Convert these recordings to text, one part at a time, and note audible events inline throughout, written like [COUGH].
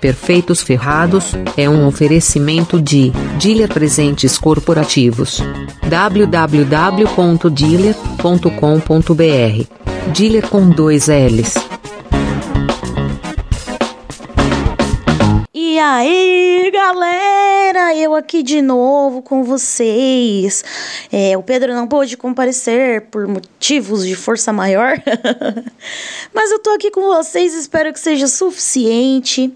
Perfeitos Ferrados é um oferecimento de Dealer Presentes Corporativos. www.dealer.com.br Dealer com dois L's. E aí, galera, eu aqui de novo com vocês. É, o Pedro não pôde comparecer por motivos de força maior, [LAUGHS] mas eu tô aqui com vocês. Espero que seja suficiente.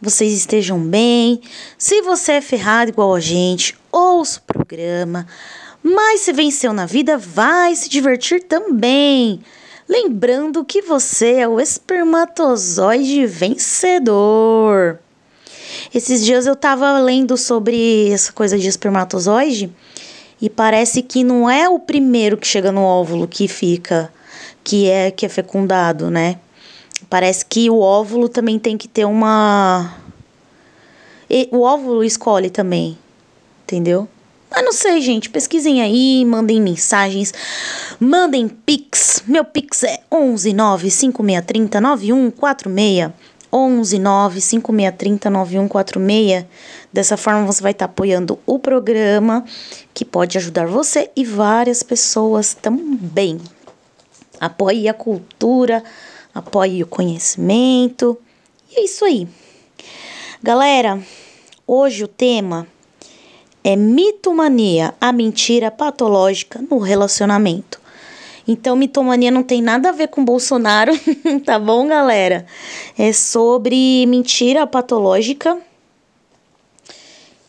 Vocês estejam bem. Se você é ferrado igual a gente, ouça o programa. Mas se venceu na vida, vai se divertir também. Lembrando que você é o espermatozoide vencedor. Esses dias eu tava lendo sobre essa coisa de espermatozoide e parece que não é o primeiro que chega no óvulo que fica, que é que é fecundado, né? Parece que o óvulo também tem que ter uma e, o óvulo escolhe também, entendeu? Mas não sei, gente. Pesquisem aí, mandem mensagens, mandem pix. Meu pix é 11 9 5630 9146. 11 9 5630 9146. Dessa forma você vai estar apoiando o programa, que pode ajudar você e várias pessoas também. Apoie a cultura, apoie o conhecimento. E é isso aí. Galera, hoje o tema é mitomania, a mentira patológica no relacionamento. Então, mitomania não tem nada a ver com Bolsonaro, [LAUGHS] tá bom, galera? É sobre mentira patológica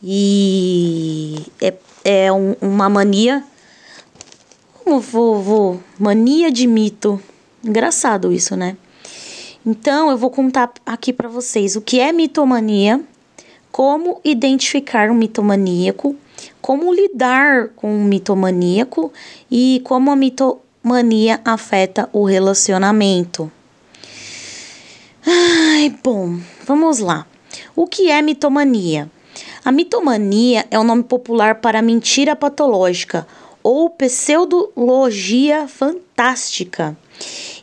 e é, é um, uma mania. Como vou, vou? Mania de mito. Engraçado isso, né? Então, eu vou contar aqui para vocês o que é mitomania, como identificar um mitomaníaco, como lidar com um mitomaníaco e como a mito, mania afeta o relacionamento. Ai, bom, vamos lá. O que é mitomania? A mitomania é o nome popular para mentira patológica ou pseudologia fantástica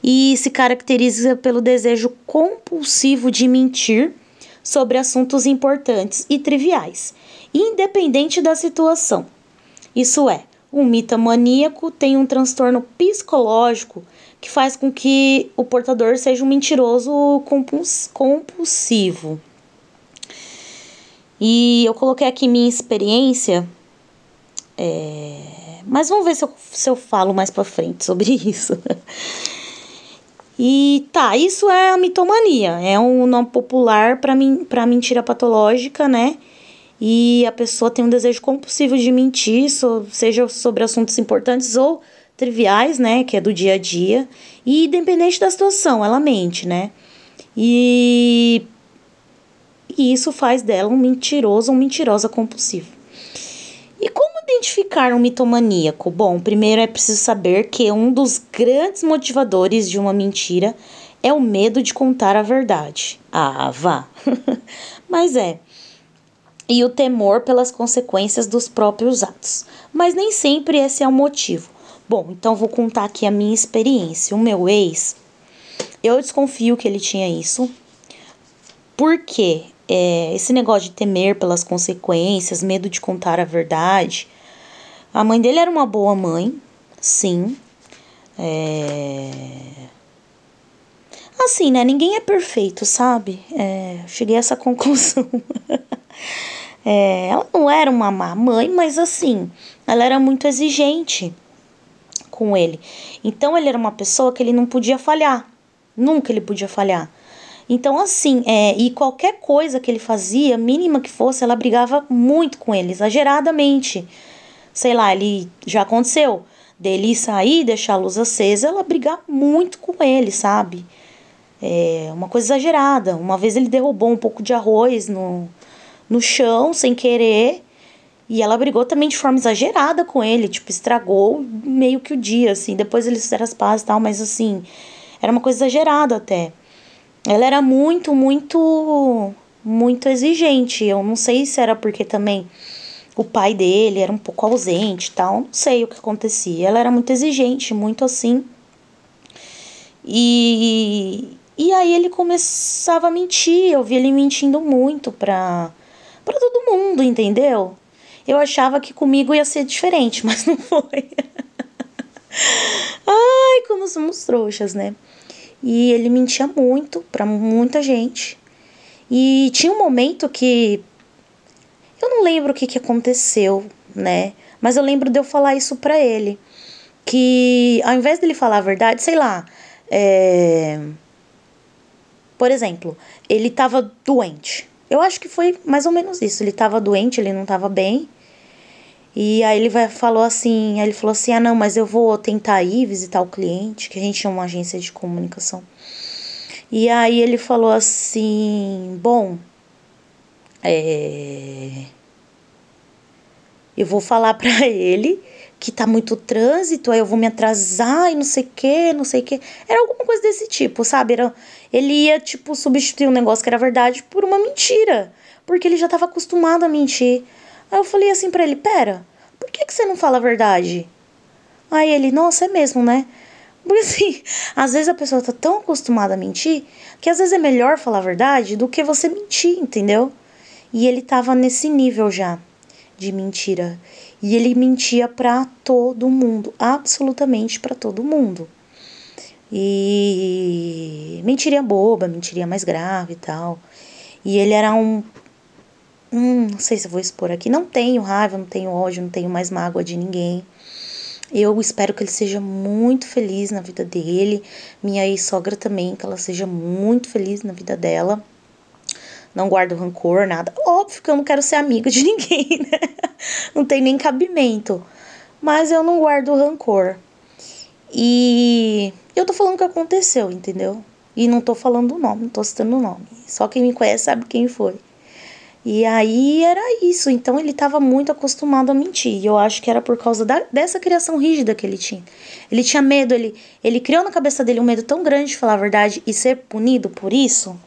e se caracteriza pelo desejo compulsivo de mentir sobre assuntos importantes e triviais, independente da situação. Isso é, um mitomaníaco tem um transtorno psicológico que faz com que o portador seja um mentiroso compulsivo. E eu coloquei aqui minha experiência, é... mas vamos ver se eu, se eu falo mais pra frente sobre [LAUGHS] isso. E tá, isso é a mitomania, é um nome popular para mim, para mentira patológica, né? E a pessoa tem um desejo compulsivo de mentir, seja sobre assuntos importantes ou triviais, né, que é do dia a dia, e independente da situação, ela mente, né? E, e isso faz dela um mentiroso ou mentirosa compulsiva. E como identificar um mitomaníaco? Bom, primeiro é preciso saber que um dos grandes motivadores de uma mentira é o medo de contar a verdade. Ah, vá! [LAUGHS] Mas é, e o temor pelas consequências dos próprios atos. Mas nem sempre esse é o motivo. Bom, então vou contar aqui a minha experiência. O meu ex, eu desconfio que ele tinha isso, porque é, esse negócio de temer pelas consequências, medo de contar a verdade. A mãe dele era uma boa mãe, sim. É... Assim, né? Ninguém é perfeito, sabe? É, cheguei a essa [LAUGHS] conclusão. É, ela não era uma má mãe, mas assim, ela era muito exigente com ele. Então ele era uma pessoa que ele não podia falhar. Nunca ele podia falhar. Então, assim, é, e qualquer coisa que ele fazia, mínima que fosse, ela brigava muito com ele, exageradamente. Sei lá, ele já aconteceu dele sair, deixar a luz acesa, ela brigar muito com ele, sabe? É uma coisa exagerada. Uma vez ele derrubou um pouco de arroz no, no chão sem querer. E ela brigou também de forma exagerada com ele, tipo, estragou meio que o dia, assim. Depois eles fizeram as pazes e tal, mas assim, era uma coisa exagerada até. Ela era muito, muito, muito exigente. Eu não sei se era porque também o pai dele era um pouco ausente e tal, não sei o que acontecia. Ela era muito exigente, muito assim. E, E aí ele começava a mentir, eu vi ele mentindo muito pra, pra todo mundo, entendeu? Eu achava que comigo ia ser diferente, [LAUGHS] mas não foi. Ai, como somos trouxas, né? E ele mentia muito para muita gente. E tinha um momento que eu não lembro o que, que aconteceu, né? Mas eu lembro de eu falar isso para ele. Que ao invés dele falar a verdade, sei lá. É... Por exemplo, ele tava doente. Eu acho que foi mais ou menos isso. Ele tava doente, ele não tava bem. E aí ele vai, falou assim, ele falou assim, ah não, mas eu vou tentar ir visitar o cliente, que a gente é uma agência de comunicação. E aí ele falou assim, bom, é, eu vou falar [LAUGHS] para ele que tá muito trânsito, aí eu vou me atrasar e não sei o que, não sei o que. Era alguma coisa desse tipo, sabe? Era, ele ia, tipo, substituir um negócio que era verdade por uma mentira. Porque ele já tava acostumado a mentir. Aí eu falei assim para ele: Pera, por que, que você não fala a verdade? Aí ele: Nossa, é mesmo, né? Porque assim, [LAUGHS] às vezes a pessoa tá tão acostumada a mentir que às vezes é melhor falar a verdade do que você mentir, entendeu? E ele tava nesse nível já de mentira. E ele mentia para todo mundo, absolutamente para todo mundo. E mentiria boba, mentiria mais grave e tal. E ele era um Hum, não sei se vou expor aqui. Não tenho raiva, não tenho ódio, não tenho mais mágoa de ninguém. Eu espero que ele seja muito feliz na vida dele. Minha ex-sogra também, que ela seja muito feliz na vida dela. Não guardo rancor, nada. Óbvio que eu não quero ser amiga de [LAUGHS] ninguém, né? Não tem nem cabimento. Mas eu não guardo rancor. E eu tô falando o que aconteceu, entendeu? E não tô falando o nome, não tô citando o nome. Só quem me conhece sabe quem foi. E aí era isso. Então ele estava muito acostumado a mentir. E eu acho que era por causa da, dessa criação rígida que ele tinha. Ele tinha medo, ele, ele criou na cabeça dele um medo tão grande de falar a verdade e ser punido por isso.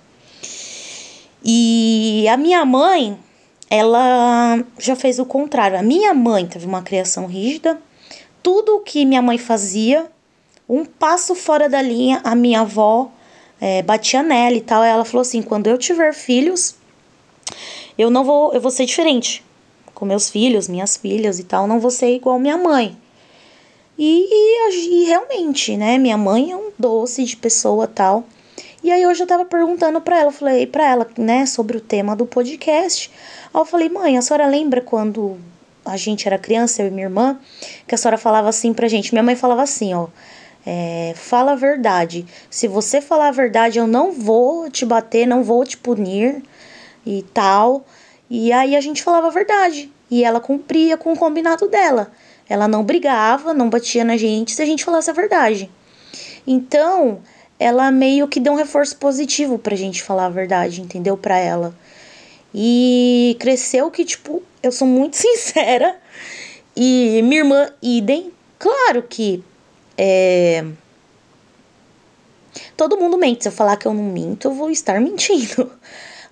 E a minha mãe, ela já fez o contrário. A minha mãe teve uma criação rígida. Tudo o que minha mãe fazia, um passo fora da linha, a minha avó é, batia nela e tal. Ela falou assim: quando eu tiver filhos, eu não vou, eu vou ser diferente com meus filhos, minhas filhas e tal, não vou ser igual minha mãe. E, e, e realmente, né, minha mãe é um doce de pessoa tal. E aí hoje eu tava perguntando para ela, falei para ela, né, sobre o tema do podcast. Aí eu falei: "Mãe, a senhora lembra quando a gente era criança, eu e minha irmã, que a senhora falava assim pra gente. Minha mãe falava assim, ó, é, fala a verdade. Se você falar a verdade, eu não vou te bater, não vou te punir e tal. E aí a gente falava a verdade. E ela cumpria com o combinado dela. Ela não brigava, não batia na gente se a gente falasse a verdade. Então, ela meio que deu um reforço positivo pra gente falar a verdade, entendeu? Pra ela. E cresceu que, tipo, eu sou muito [LAUGHS] sincera. E minha irmã, idem. Claro que. É... Todo mundo mente. Se eu falar que eu não minto, eu vou estar [LAUGHS] mentindo.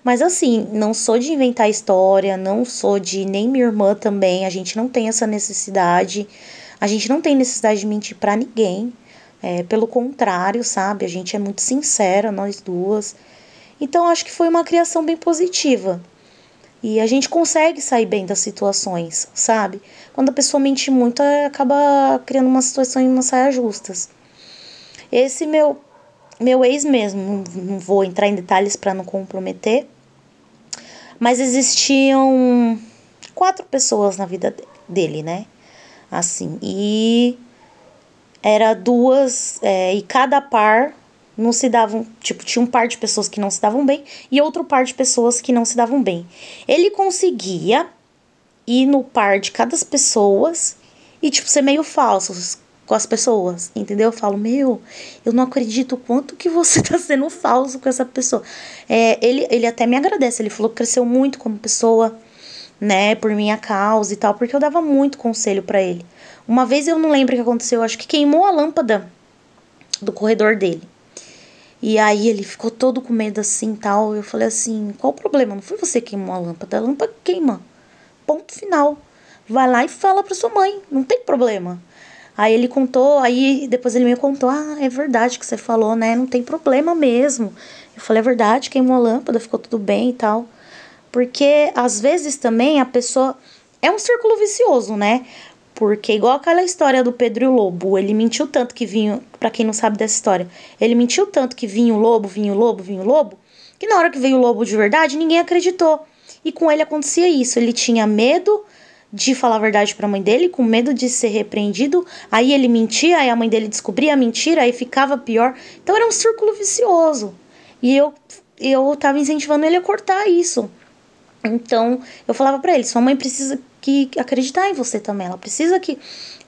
Mas assim, não sou de inventar história, não sou de nem minha irmã também, a gente não tem essa necessidade. A gente não tem necessidade de mentir para ninguém. É, pelo contrário, sabe? A gente é muito sincera, nós duas. Então acho que foi uma criação bem positiva. E a gente consegue sair bem das situações, sabe? Quando a pessoa mente muito, acaba criando uma situação em uma saia justas. Esse meu meu ex mesmo, não vou entrar em detalhes para não comprometer, mas existiam quatro pessoas na vida dele, né? Assim, e era duas, é, e cada par não se davam, tipo, tinha um par de pessoas que não se davam bem e outro par de pessoas que não se davam bem. Ele conseguia ir no par de cada pessoas e, tipo, ser meio falso com as pessoas, entendeu? Eu falo, meu, eu não acredito quanto que você [LAUGHS] tá sendo falso com essa pessoa. É, ele, ele até me agradece, ele falou que cresceu muito como pessoa, né, por minha causa e tal, porque eu dava muito conselho para ele. Uma vez eu não lembro o que aconteceu, acho que queimou a lâmpada do corredor dele. E aí ele ficou todo com medo assim tal. Eu falei assim: qual o problema? Não foi você que queimou a lâmpada, a lâmpada queima. Ponto final. Vai lá e fala pra sua mãe, não tem problema. Aí ele contou, aí depois ele me contou: Ah, é verdade que você falou, né? Não tem problema mesmo. Eu falei: É verdade, queimou a lâmpada, ficou tudo bem e tal. Porque às vezes também a pessoa. É um círculo vicioso, né? Porque, igual aquela história do Pedro e o Lobo, ele mentiu tanto que vinha. para quem não sabe dessa história, ele mentiu tanto que vinha o lobo, vinha o lobo, vinha o lobo, que na hora que veio o lobo de verdade, ninguém acreditou. E com ele acontecia isso. Ele tinha medo de falar a verdade para a mãe dele, com medo de ser repreendido. Aí ele mentia, aí a mãe dele descobria a mentira, aí ficava pior. Então era um círculo vicioso. E eu eu tava incentivando ele a cortar isso. Então, eu falava para ele: sua mãe precisa que acreditar em você também. Ela precisa que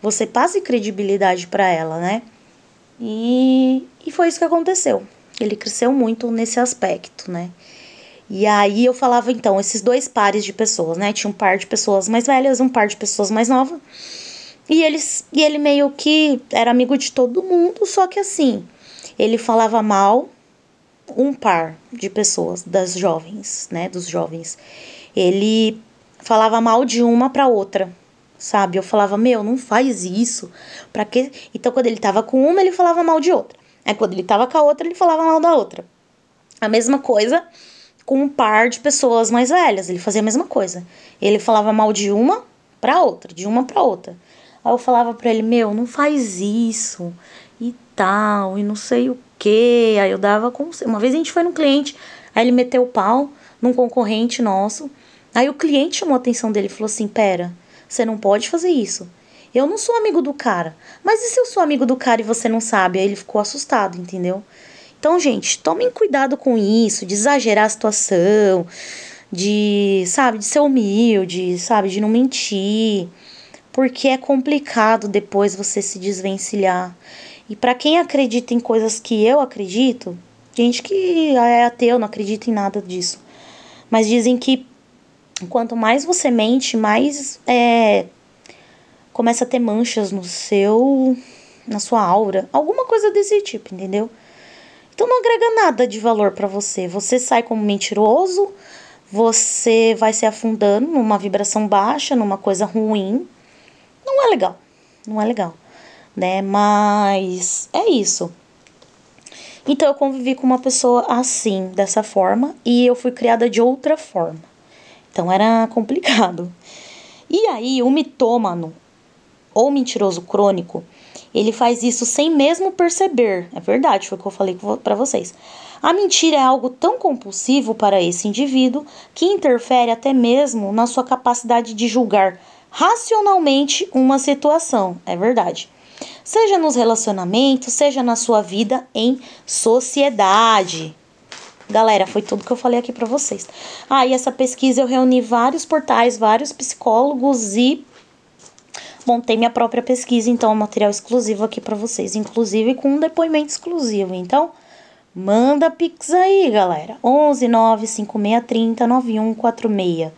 você passe credibilidade para ela, né? E, e foi isso que aconteceu. Ele cresceu muito nesse aspecto, né? E aí eu falava então, esses dois pares de pessoas, né? Tinha um par de pessoas mais velhas, um par de pessoas mais novas. E eles e ele meio que era amigo de todo mundo, só que assim, ele falava mal um par de pessoas, das jovens, né, dos jovens. Ele falava mal de uma para outra, sabe? Eu falava, meu, não faz isso. Para quê? Então, quando ele tava com uma, ele falava mal de outra. Aí, quando ele tava com a outra, ele falava mal da outra. A mesma coisa com um par de pessoas mais velhas. Ele fazia a mesma coisa. Ele falava mal de uma para outra, de uma para outra. Aí eu falava para ele, meu, não faz isso e tal, e não sei o que. Aí eu dava com Uma vez a gente foi no cliente, aí ele meteu o pau num concorrente nosso. Aí o cliente chamou a atenção dele e falou assim: Pera, você não pode fazer isso. Eu não sou amigo do cara. Mas e se eu sou amigo do cara e você não sabe? Aí ele ficou assustado, entendeu? Então, gente, tomem cuidado com isso, de exagerar a situação, de, sabe, de ser humilde, sabe, de não mentir. Porque é complicado depois você se desvencilhar. E para quem acredita em coisas que eu acredito, gente que é ateu, não acredita em nada disso. Mas dizem que quanto mais você mente, mais é, começa a ter manchas no seu, na sua aura, alguma coisa desse tipo, entendeu? Então não agrega nada de valor para você. Você sai como mentiroso, você vai se afundando numa vibração baixa, numa coisa ruim. Não é legal. Não é legal né? Mas é isso. Então eu convivi com uma pessoa assim, dessa forma, e eu fui criada de outra forma. Então era complicado. E aí, o mitômano ou mentiroso crônico, ele faz isso sem mesmo perceber. É verdade, foi o que eu falei para vocês. A mentira é algo tão compulsivo para esse indivíduo que interfere até mesmo na sua capacidade de julgar racionalmente uma situação. É verdade seja nos relacionamentos, seja na sua vida em sociedade. Galera, foi tudo que eu falei aqui para vocês. Ah, e essa pesquisa eu reuni vários portais, vários psicólogos e montei minha própria pesquisa, então, material exclusivo aqui para vocês, inclusive com um depoimento exclusivo. Então, manda pix aí, galera. 11 9 5630 9146.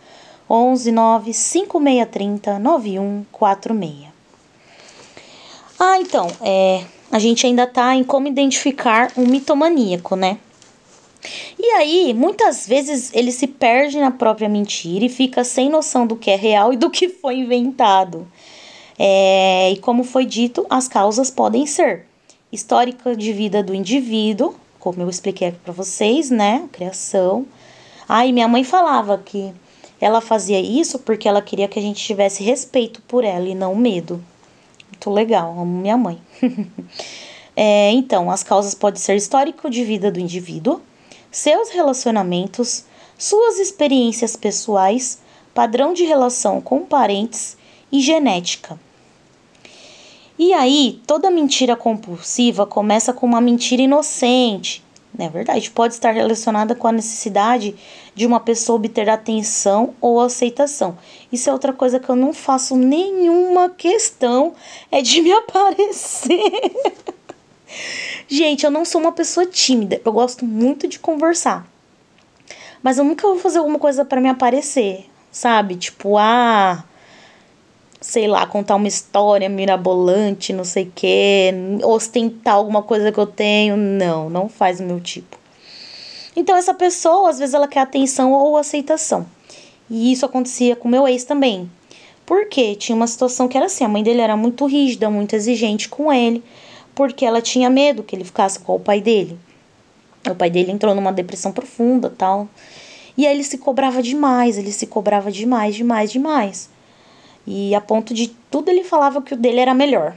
11 9 5630 9146. Ah, então, é, a gente ainda tá em como identificar um mitomaníaco, né? E aí, muitas vezes ele se perde na própria mentira e fica sem noção do que é real e do que foi inventado. É, e como foi dito, as causas podem ser histórica de vida do indivíduo, como eu expliquei aqui para vocês, né? Criação. Ah, e minha mãe falava que ela fazia isso porque ela queria que a gente tivesse respeito por ela e não medo muito legal, amo minha mãe. [LAUGHS] é, então, as causas podem ser histórico de vida do indivíduo, seus relacionamentos, suas experiências pessoais, padrão de relação com parentes e genética. E aí, toda mentira compulsiva começa com uma mentira inocente, é verdade, pode estar relacionada com a necessidade de uma pessoa obter atenção ou aceitação. Isso é outra coisa que eu não faço nenhuma questão, é de me [LAUGHS] aparecer. Gente, eu não sou uma pessoa tímida, eu gosto muito de conversar. Mas eu nunca vou fazer alguma coisa para me aparecer, sabe? Tipo, ah, sei lá, contar uma história mirabolante, não sei o quê, ostentar alguma coisa que eu tenho. Não, não faz o meu tipo. Então, essa pessoa, às vezes, ela quer atenção ou aceitação. E isso acontecia com meu ex também. Porque tinha uma situação que era assim, a mãe dele era muito rígida, muito exigente com ele, porque ela tinha medo que ele ficasse com o pai dele. O pai dele entrou numa depressão profunda, tal. E aí ele se cobrava demais, ele se cobrava demais, demais, demais. E a ponto de tudo ele falava que o dele era melhor.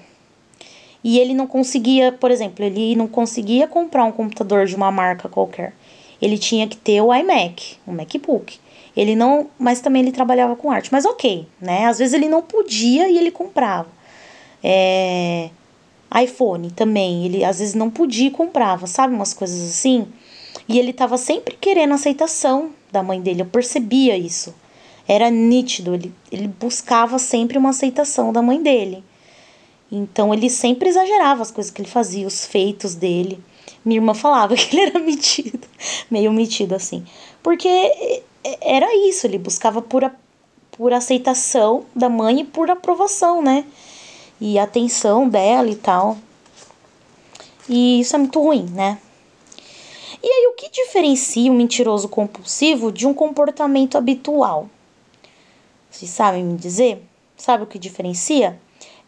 E ele não conseguia, por exemplo, ele não conseguia comprar um computador de uma marca qualquer. Ele tinha que ter o iMac, o MacBook. Ele não, mas também ele trabalhava com arte. Mas ok, né? Às vezes ele não podia e ele comprava. É, iPhone também, ele às vezes não podia e comprava, sabe? Umas coisas assim. E ele tava sempre querendo aceitação da mãe dele, eu percebia isso. Era nítido, ele, ele buscava sempre uma aceitação da mãe dele. Então ele sempre exagerava as coisas que ele fazia, os feitos dele. Minha irmã falava [LAUGHS] que ele era metido, meio metido assim. Porque era isso, ele buscava por, a, por aceitação da mãe e por aprovação, né? E atenção dela e tal. E isso é muito ruim, né? E aí, o que diferencia um mentiroso compulsivo de um comportamento habitual? Vocês sabem me dizer? Sabe o que diferencia?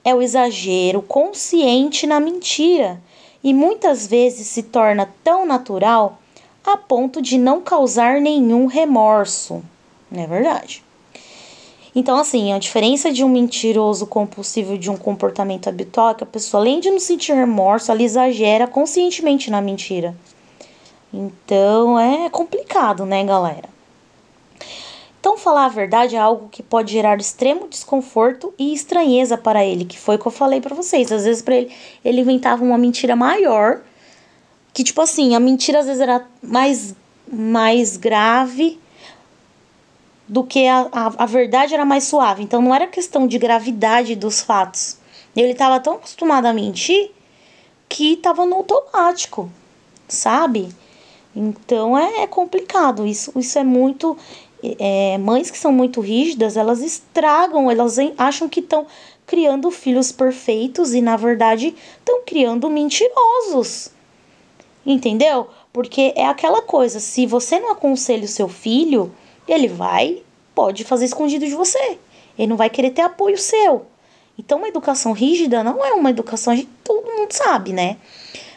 É o exagero consciente na mentira e muitas vezes se torna tão natural a ponto de não causar nenhum remorso. Não é verdade? Então, assim, a diferença de um mentiroso compulsivo de um comportamento habitual é que a pessoa, além de não sentir remorso, ela exagera conscientemente na mentira. Então, é complicado, né, galera? Então, falar a verdade é algo que pode gerar extremo desconforto e estranheza para ele, que foi o que eu falei para vocês. Às vezes, para ele, ele inventava uma mentira maior que, tipo assim, a mentira às vezes era mais, mais grave do que a, a, a verdade era mais suave. Então não era questão de gravidade dos fatos. Ele estava tão acostumado a mentir que estava no automático, sabe? Então é, é, complicado. Isso, isso é muito. É, mães que são muito rígidas, elas estragam, elas acham que estão criando filhos perfeitos e na verdade estão criando mentirosos. Entendeu? Porque é aquela coisa, se você não aconselha o seu filho, ele vai, pode fazer escondido de você. Ele não vai querer ter apoio seu. Então, uma educação rígida não é uma educação, a gente, todo mundo sabe, né?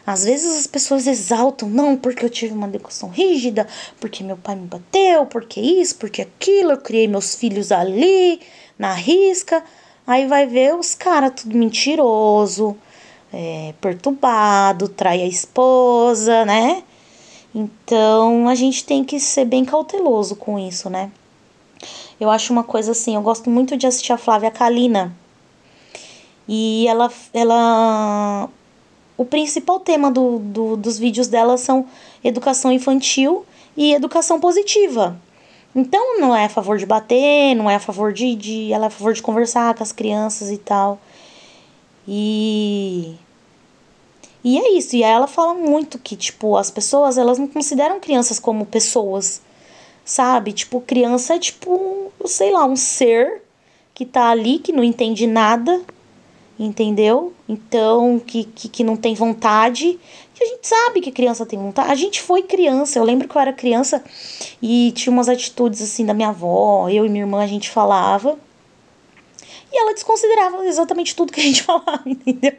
Às vezes as pessoas exaltam, não, porque eu tive uma educação rígida, porque meu pai me bateu, porque isso, porque aquilo, eu criei meus filhos ali, na risca. Aí vai ver os caras tudo mentiroso, é, perturbado, trai a esposa, né? Então a gente tem que ser bem cauteloso com isso, né? Eu acho uma coisa assim, eu gosto muito de assistir a Flávia Kalina. E ela, ela o principal tema do, do, dos vídeos dela são educação infantil e educação positiva. Então não é a favor de bater, não é a favor de, de ela é a favor de conversar com as crianças e tal. E e é isso, e ela fala muito que tipo as pessoas, elas não consideram crianças como pessoas. Sabe? Tipo, criança é tipo, sei lá, um ser que tá ali que não entende nada, entendeu? Então, que, que, que não tem vontade. E a gente sabe que criança tem vontade. A gente foi criança. Eu lembro que eu era criança e tinha umas atitudes assim da minha avó, eu e minha irmã, a gente falava. E ela desconsiderava exatamente tudo que a gente [LAUGHS] falava, entendeu?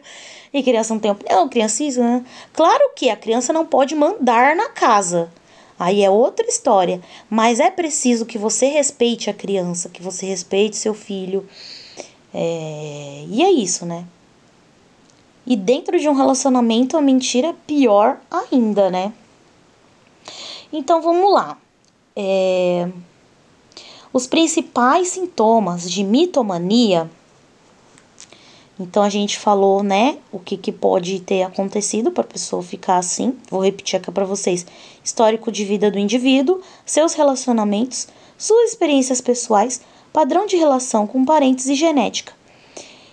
E criança não tem opinião, criança isso, né? Claro que a criança não pode mandar na casa. Aí é outra história. Mas é preciso que você respeite a criança, que você respeite seu filho. É... E é isso, né? E dentro de um relacionamento, a mentira é pior ainda, né? Então vamos lá. É... Os principais sintomas de mitomania. Então a gente falou, né, o que, que pode ter acontecido para a pessoa ficar assim. Vou repetir aqui para vocês: histórico de vida do indivíduo, seus relacionamentos, suas experiências pessoais, padrão de relação com parentes e genética.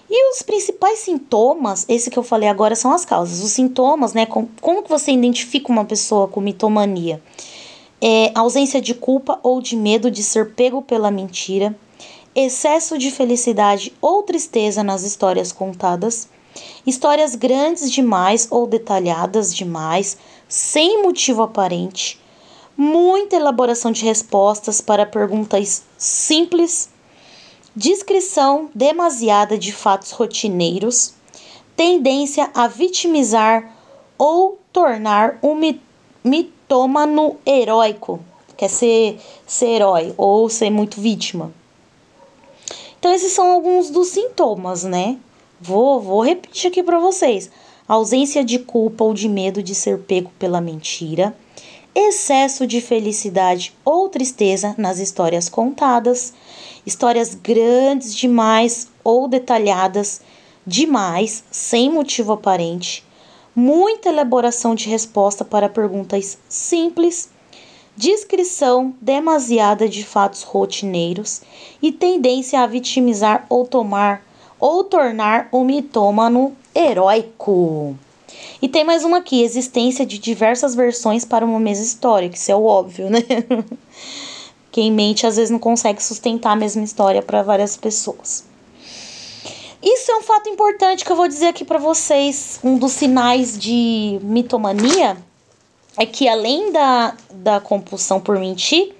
E os principais sintomas, esse que eu falei agora são as causas. Os sintomas, né, como, como que você identifica uma pessoa com mitomania? é, ausência de culpa ou de medo de ser pego pela mentira, excesso de felicidade ou tristeza nas histórias contadas, histórias grandes demais ou detalhadas demais, sem motivo aparente, muita elaboração de respostas para perguntas simples, descrição demasiada de fatos rotineiros, tendência a vitimizar ou tornar um mitômano heróico, quer ser, ser herói ou ser muito vítima. Então, esses são alguns dos sintomas, né? Vou, vou repetir aqui para vocês: ausência de culpa ou de medo de ser pego pela mentira, excesso de felicidade ou tristeza nas histórias contadas, histórias grandes demais ou detalhadas demais, sem motivo aparente, muita elaboração de resposta para perguntas simples, descrição demasiada de fatos rotineiros e tendência a vitimizar ou tomar ou tornar o mitômano heróico. E tem mais uma aqui: existência de diversas versões para uma mesma história, que isso é o óbvio, né? [LAUGHS] Quem mente às vezes não consegue sustentar a mesma história para várias pessoas. Isso é um fato importante que eu vou dizer aqui para vocês. Um dos sinais de mitomania é que além da, da compulsão por mentir,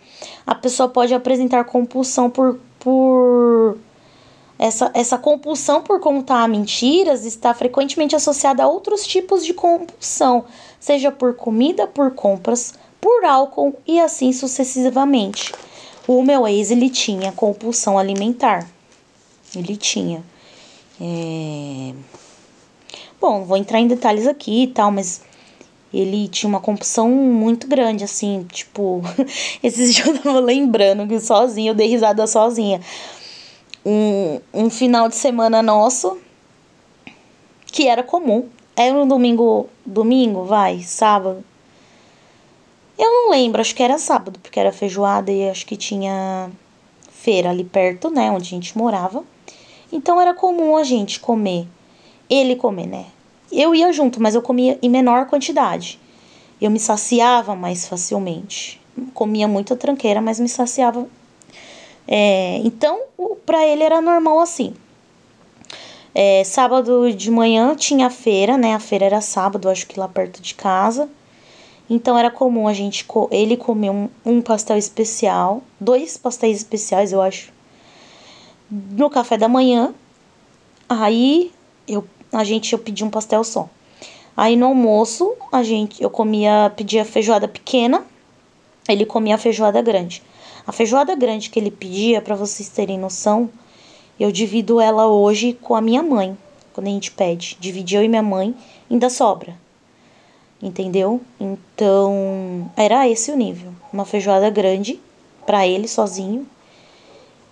a pessoa pode apresentar compulsão por, por essa, essa compulsão por contar mentiras está frequentemente associada a outros tipos de compulsão, seja por comida, por compras, por álcool e assim sucessivamente. O meu ex ele tinha compulsão alimentar. Ele tinha. É... Bom, vou entrar em detalhes aqui e tal, mas ele tinha uma compulsão muito grande, assim, tipo, [LAUGHS] esses dias eu tava lembrando que sozinha, eu dei risada sozinha. Um, um final de semana nosso, que era comum, era um domingo, domingo, vai, sábado. Eu não lembro, acho que era sábado, porque era feijoada e acho que tinha feira ali perto, né, onde a gente morava. Então era comum a gente comer, ele comer, né? Eu ia junto, mas eu comia em menor quantidade. Eu me saciava mais facilmente. Comia muita tranqueira, mas me saciava. É, então, para ele era normal assim. É, sábado de manhã tinha feira, né? A feira era sábado, acho que lá perto de casa. Então era comum a gente ele comer um, um pastel especial, dois pastéis especiais, eu acho, no café da manhã. Aí eu, a gente eu pedi um pastel só. Aí no almoço, a gente eu comia, pedia feijoada pequena, ele comia a feijoada grande. A feijoada grande que ele pedia, para vocês terem noção, eu divido ela hoje com a minha mãe, quando a gente pede. Dividi eu e minha mãe, ainda sobra. Entendeu? Então, era esse o nível. Uma feijoada grande para ele sozinho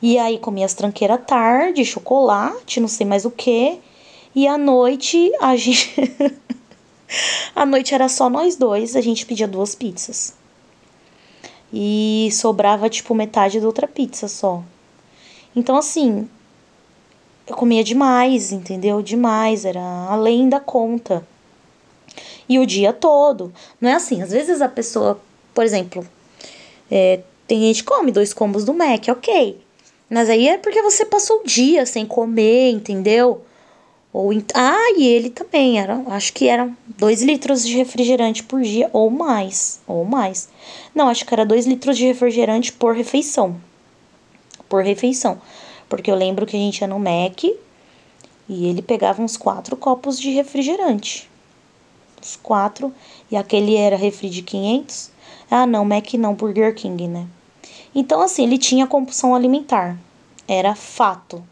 e aí comia as tranqueiras tarde, chocolate, não sei mais o que. E à noite a gente. [LAUGHS] à noite era só nós dois, a gente pedia duas pizzas. E sobrava tipo metade da outra pizza só. Então assim, eu comia demais, entendeu? Demais, era além da conta. E o dia todo. Não é assim, às vezes a pessoa, por exemplo, é, tem gente que come dois combos do Mac, ok. Mas aí é porque você passou o dia sem comer, entendeu? Ou ah, e ele também era, acho que eram 2 litros de refrigerante por dia ou mais, ou mais. Não, acho que era 2 litros de refrigerante por refeição. Por refeição. Porque eu lembro que a gente ia no Mac e ele pegava uns quatro copos de refrigerante. Os quatro, e aquele era refri de 500. Ah, não, Mac não, Burger King, né? Então, assim, ele tinha compulsão alimentar. Era fato.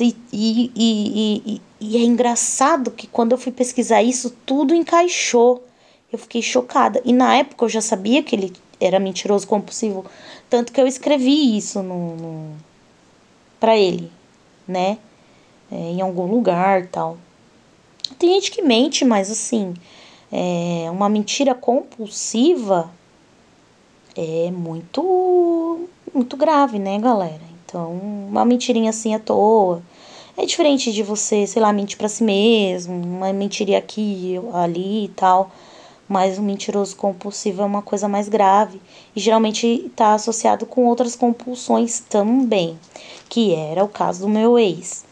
E, e, e, e, é engraçado que quando eu fui pesquisar isso, tudo encaixou. Eu fiquei chocada. E na época eu já sabia que ele era mentiroso compulsivo. Tanto que eu escrevi isso no, no para ele, né? É, em algum lugar tal. Tem gente que mente, mas assim, é, uma mentira compulsiva é muito, muito grave, né, galera? Então, uma mentirinha assim à toa. É diferente de você, sei lá, mentir para si mesmo, uma mentiria aqui, ali e tal. Mas o mentiroso compulsivo é uma coisa mais grave e geralmente está associado com outras compulsões também, que era o caso do meu ex.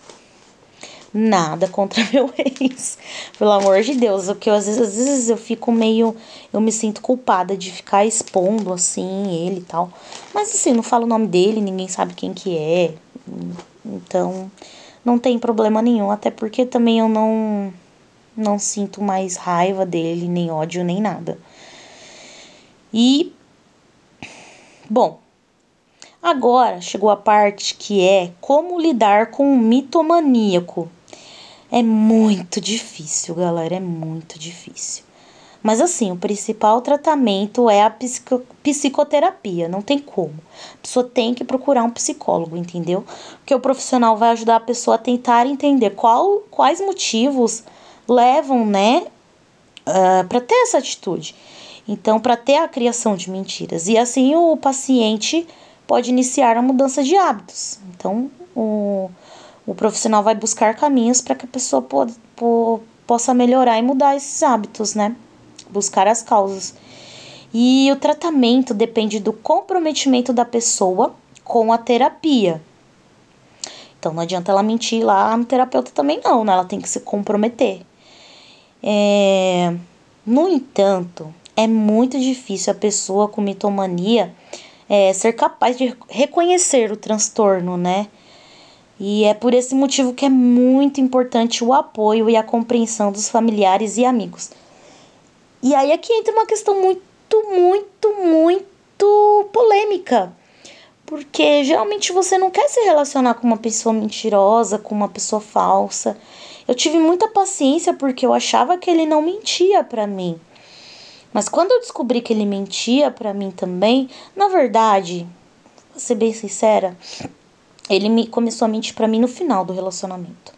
Nada contra [LAUGHS] meu ex. Pelo amor de Deus, porque às vezes, às vezes eu fico meio. Eu me sinto culpada de ficar expondo assim ele e tal. Mas assim, não falo o nome dele, ninguém sabe quem que é. Então, não tem problema nenhum, até porque também eu não não sinto mais raiva dele, nem ódio, nem nada. E bom, agora chegou a parte que é como lidar com um mitomaníaco. É muito difícil, galera, é muito difícil. Mas assim, o principal tratamento é a psico psicoterapia, não tem como. A pessoa tem que procurar um psicólogo, entendeu? Porque o profissional vai ajudar a pessoa a tentar entender qual, quais motivos levam, né, uh, para ter essa atitude. Então, para ter a criação de mentiras. E assim o paciente pode iniciar a mudança de hábitos. Então, o, o profissional vai buscar caminhos para que a pessoa po, po, possa melhorar e mudar esses hábitos, né? buscar as causas. E o tratamento depende do comprometimento da pessoa com a terapia. Então não adianta ela mentir lá no terapeuta também não, né? Ela tem que se comprometer. É... No entanto, é muito difícil a pessoa com mitomania é, ser capaz de reconhecer o transtorno, né? E é por esse motivo que é muito importante o apoio e a compreensão dos familiares e amigos. E aí aqui entra uma questão muito, muito, muito polêmica. Porque geralmente você não quer se relacionar com uma pessoa mentirosa, com uma pessoa falsa. Eu tive muita paciência porque eu achava que ele não mentia para mim. Mas quando eu descobri que ele mentia para mim também, na verdade, vou ser bem sincera, ele me começou a mentir para mim no final do relacionamento.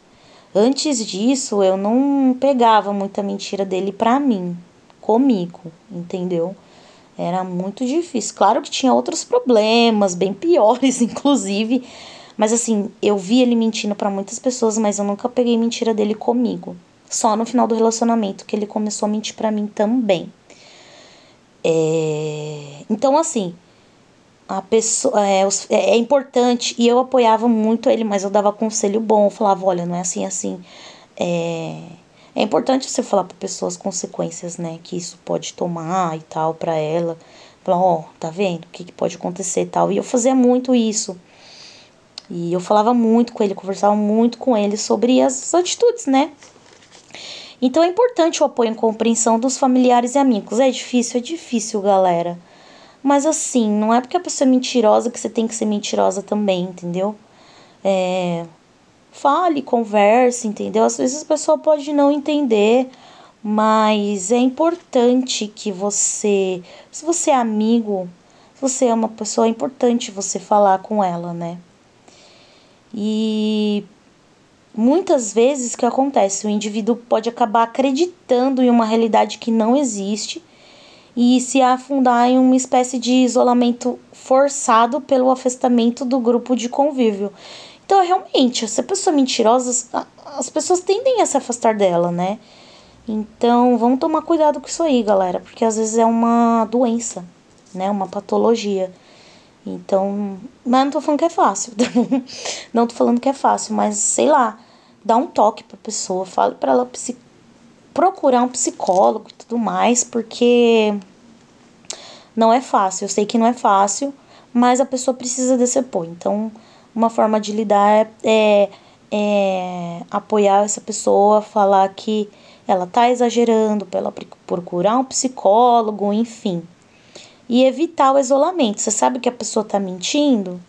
Antes disso, eu não pegava muita mentira dele para mim comigo, entendeu? Era muito difícil. Claro que tinha outros problemas, bem piores, [LAUGHS] inclusive. Mas assim, eu vi ele mentindo para muitas pessoas, mas eu nunca peguei mentira dele comigo. Só no final do relacionamento que ele começou a mentir para mim também. É... Então, assim, a pessoa é, é, importante e eu apoiava muito ele, mas eu dava conselho bom, falava, olha, não é assim, assim. É é importante você falar para pessoas as consequências, né, que isso pode tomar e tal para ela. Falar, ó, oh, tá vendo o que, que pode acontecer e tal. E eu fazia muito isso. E eu falava muito com ele, conversava muito com ele sobre as atitudes, né? Então é importante o apoio e compreensão dos familiares e amigos. É difícil, é difícil, galera. Mas assim, não é porque a pessoa é mentirosa que você tem que ser mentirosa também, entendeu? É, fale, converse, entendeu? Às vezes a pessoa pode não entender, mas é importante que você, se você é amigo, se você é uma pessoa, é importante você falar com ela, né? E muitas vezes o que acontece? O indivíduo pode acabar acreditando em uma realidade que não existe e se afundar em uma espécie de isolamento forçado pelo afastamento do grupo de convívio. Então, realmente, se a pessoa é mentirosa, as pessoas tendem a se afastar dela, né? Então, vamos tomar cuidado com isso aí, galera, porque às vezes é uma doença, né? Uma patologia. Então, mas não tô falando que é fácil. [LAUGHS] não tô falando que é fácil, mas sei lá, dá um toque pra pessoa, fale para ela procurar um psicólogo e tudo mais, porque não é fácil. Eu sei que não é fácil, mas a pessoa precisa desse apoio. Então, uma forma de lidar é, é apoiar essa pessoa, falar que ela tá exagerando, para ela procurar um psicólogo, enfim. E evitar o isolamento. Você sabe que a pessoa tá mentindo?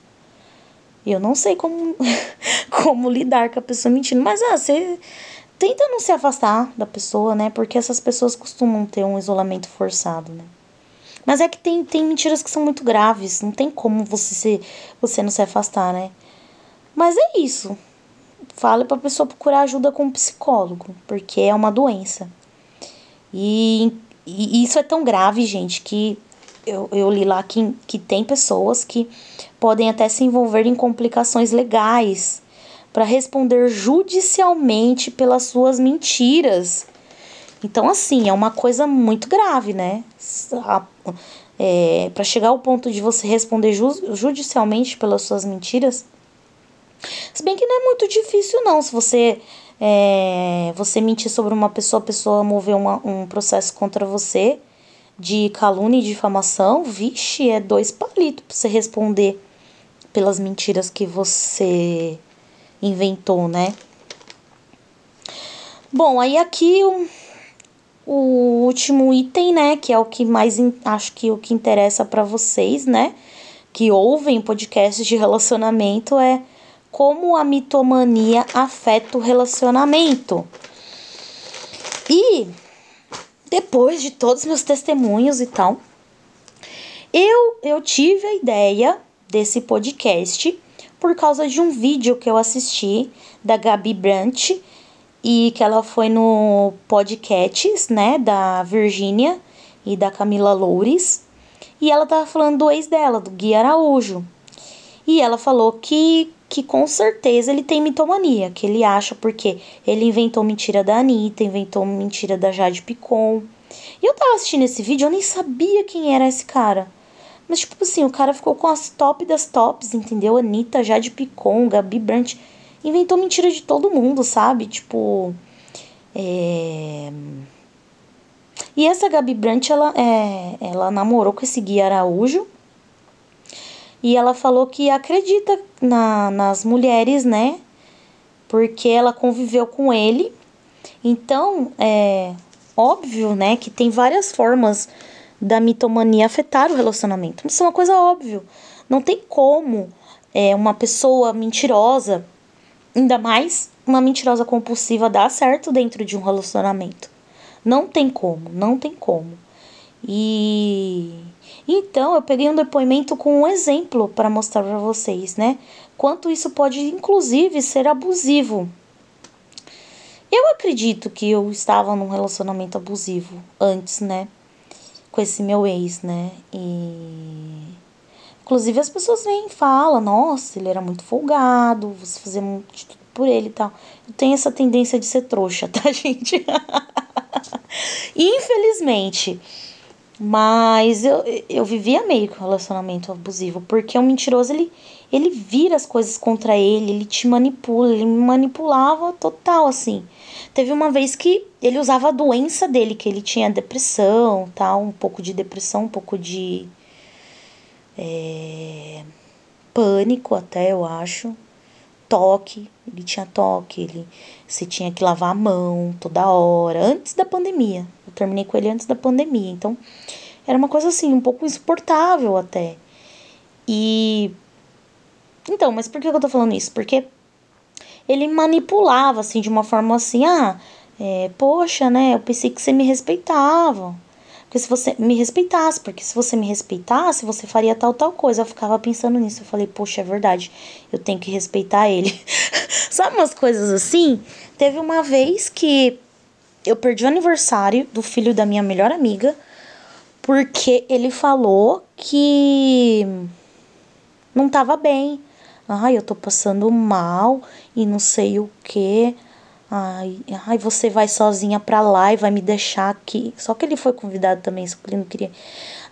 Eu não sei como, [LAUGHS] como lidar com a pessoa mentindo, mas ah, você tenta não se afastar da pessoa, né? Porque essas pessoas costumam ter um isolamento forçado, né? Mas é que tem, tem mentiras que são muito graves, não tem como você, se, você não se afastar, né? Mas é isso. Fale para a pessoa procurar ajuda com um psicólogo, porque é uma doença. E, e isso é tão grave, gente, que eu, eu li lá que, que tem pessoas que podem até se envolver em complicações legais para responder judicialmente pelas suas mentiras. Então, assim, é uma coisa muito grave, né? É, para chegar ao ponto de você responder ju judicialmente pelas suas mentiras. Se bem que não é muito difícil, não. Se você é, você mentir sobre uma pessoa, a pessoa mover uma, um processo contra você de calúnia e difamação, vixe, é dois palitos para você responder pelas mentiras que você inventou, né? Bom, aí aqui o último item, né, que é o que mais acho que o que interessa para vocês, né, que ouvem podcasts de relacionamento é como a mitomania afeta o relacionamento. E depois de todos os meus testemunhos e tal, eu eu tive a ideia desse podcast por causa de um vídeo que eu assisti da Gabi Brandt e que ela foi no podcast, né, da Virgínia e da Camila Loures, e ela tava falando do ex dela, do Gui Araújo. E ela falou que que com certeza ele tem mitomania, que ele acha porque ele inventou mentira da Anitta, inventou mentira da Jade Picon. E eu tava assistindo esse vídeo, eu nem sabia quem era esse cara. Mas, tipo assim, o cara ficou com as top das tops, entendeu? Anitta, Jade Picon, Gabi Brandt. Inventou mentira de todo mundo, sabe? Tipo. É... E essa Gabi Brandt, ela, é, ela namorou com esse Gui Araújo. E ela falou que acredita na, nas mulheres, né? Porque ela conviveu com ele. Então, é óbvio, né, que tem várias formas da mitomania afetar o relacionamento. Isso é uma coisa óbvia. Não tem como é, uma pessoa mentirosa, ainda mais uma mentirosa compulsiva, dar certo dentro de um relacionamento. Não tem como, não tem como. E então eu peguei um depoimento com um exemplo para mostrar para vocês, né? Quanto isso pode inclusive ser abusivo. Eu acredito que eu estava num relacionamento abusivo antes, né? com esse meu ex, né? E. Inclusive as pessoas vêm e falam, nossa, ele era muito folgado, você fazia muito de tudo por ele e tal. Eu tenho essa tendência de ser trouxa, [LAUGHS] tá, gente? Infelizmente. Mas eu, eu vivia meio que um relacionamento abusivo, porque o mentiroso, ele, ele vira as coisas contra ele, ele te manipula, ele me manipulava total, assim. Teve uma vez que ele usava a doença dele, que ele tinha depressão, tal, um pouco de depressão, um pouco de é, pânico até, eu acho. Toque, ele tinha toque, ele se tinha que lavar a mão toda hora, antes da pandemia. Eu terminei com ele antes da pandemia, então era uma coisa assim, um pouco insuportável até. E então, mas por que eu tô falando isso? Porque ele manipulava, assim, de uma forma assim, ah, é, poxa, né, eu pensei que você me respeitava. Porque se você me respeitasse, porque se você me respeitasse, você faria tal, tal coisa. Eu ficava pensando nisso. Eu falei, poxa, é verdade, eu tenho que respeitar ele. [LAUGHS] Sabe umas coisas assim? Teve uma vez que eu perdi o aniversário do filho da minha melhor amiga, porque ele falou que não tava bem. Ai, eu tô passando mal e não sei o que. Ai, ai, você vai sozinha pra lá e vai me deixar aqui. Só que ele foi convidado também, só que ele não queria.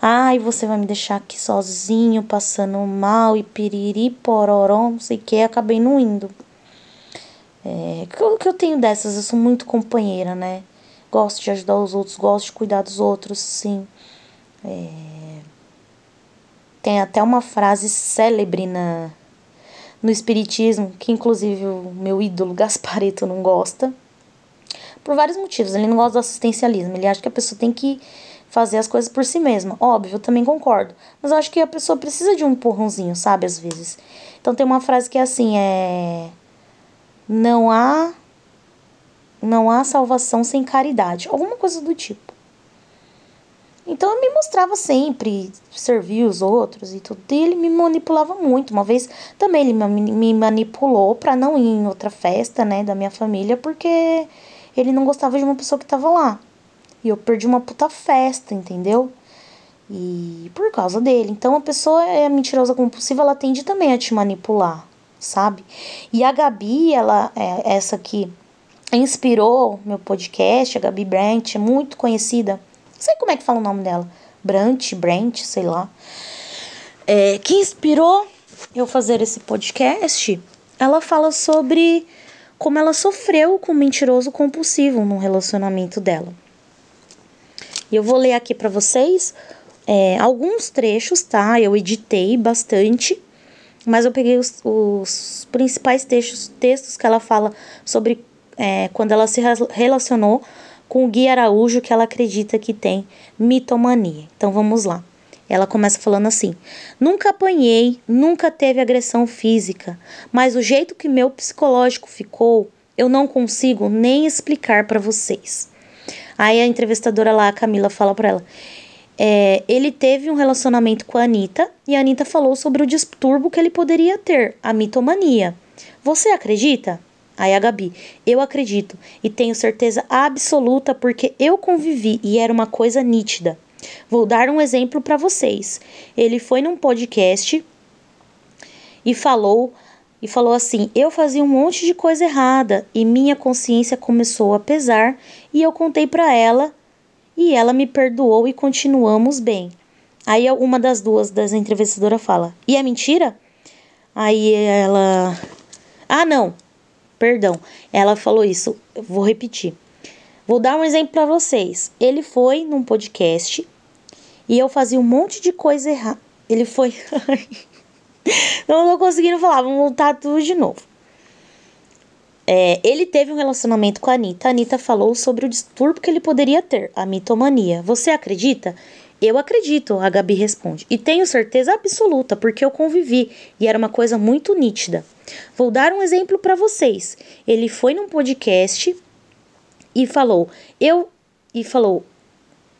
Ai, você vai me deixar aqui sozinho, passando mal e piriri, pororó, não sei o que. Acabei não indo. É, eu, que eu tenho dessas, eu sou muito companheira, né? Gosto de ajudar os outros, gosto de cuidar dos outros, sim. É, tem até uma frase célebre na, no espiritismo, que inclusive o meu ídolo Gaspareto não gosta. Por vários motivos, ele não gosta do assistencialismo, ele acha que a pessoa tem que fazer as coisas por si mesma. Óbvio, eu também concordo, mas eu acho que a pessoa precisa de um empurrãozinho, sabe, às vezes. Então tem uma frase que é assim, é não há não há salvação sem caridade, alguma coisa do tipo. Então eu me mostrava sempre, servia os outros e tudo. E ele me manipulava muito. Uma vez também ele me manipulou para não ir em outra festa, né, da minha família, porque ele não gostava de uma pessoa que tava lá. E eu perdi uma puta festa, entendeu? E por causa dele. Então a pessoa é mentirosa compulsiva, ela tende também a te manipular, sabe? E a Gabi, ela é essa que inspirou meu podcast, a Gabi Brandt, é muito conhecida não sei como é que fala o nome dela. Brant, Brent, sei lá. É, que inspirou eu fazer esse podcast, ela fala sobre como ela sofreu com um mentiroso compulsivo no relacionamento dela. E eu vou ler aqui para vocês é, alguns trechos, tá? Eu editei bastante mas eu peguei os, os principais textos, textos que ela fala sobre é, quando ela se relacionou com o Gui Araújo, que ela acredita que tem mitomania. Então vamos lá. Ela começa falando assim: Nunca apanhei, nunca teve agressão física, mas o jeito que meu psicológico ficou, eu não consigo nem explicar para vocês. Aí a entrevistadora lá, a Camila, fala para ela: é, ele teve um relacionamento com a Anitta e a Anitta falou sobre o distúrbio que ele poderia ter, a mitomania. Você acredita? Aí a Gabi, eu acredito e tenho certeza absoluta porque eu convivi e era uma coisa nítida. Vou dar um exemplo para vocês. Ele foi num podcast e falou e falou assim: "Eu fazia um monte de coisa errada e minha consciência começou a pesar e eu contei para ela e ela me perdoou e continuamos bem". Aí uma das duas das entrevistadoras fala: "E é mentira?" Aí ela: "Ah, não. Perdão. Ela falou isso. Vou repetir. Vou dar um exemplo para vocês. Ele foi num podcast e eu fazia um monte de coisa errada. Ele foi. [LAUGHS] não tô conseguindo falar, vamos voltar tudo de novo. É, ele teve um relacionamento com a Anitta. A Anitta falou sobre o distúrbio que ele poderia ter, a mitomania. Você acredita? Eu acredito, a Gabi responde. E tenho certeza absoluta, porque eu convivi e era uma coisa muito nítida. Vou dar um exemplo para vocês. Ele foi num podcast e falou: "Eu e falou: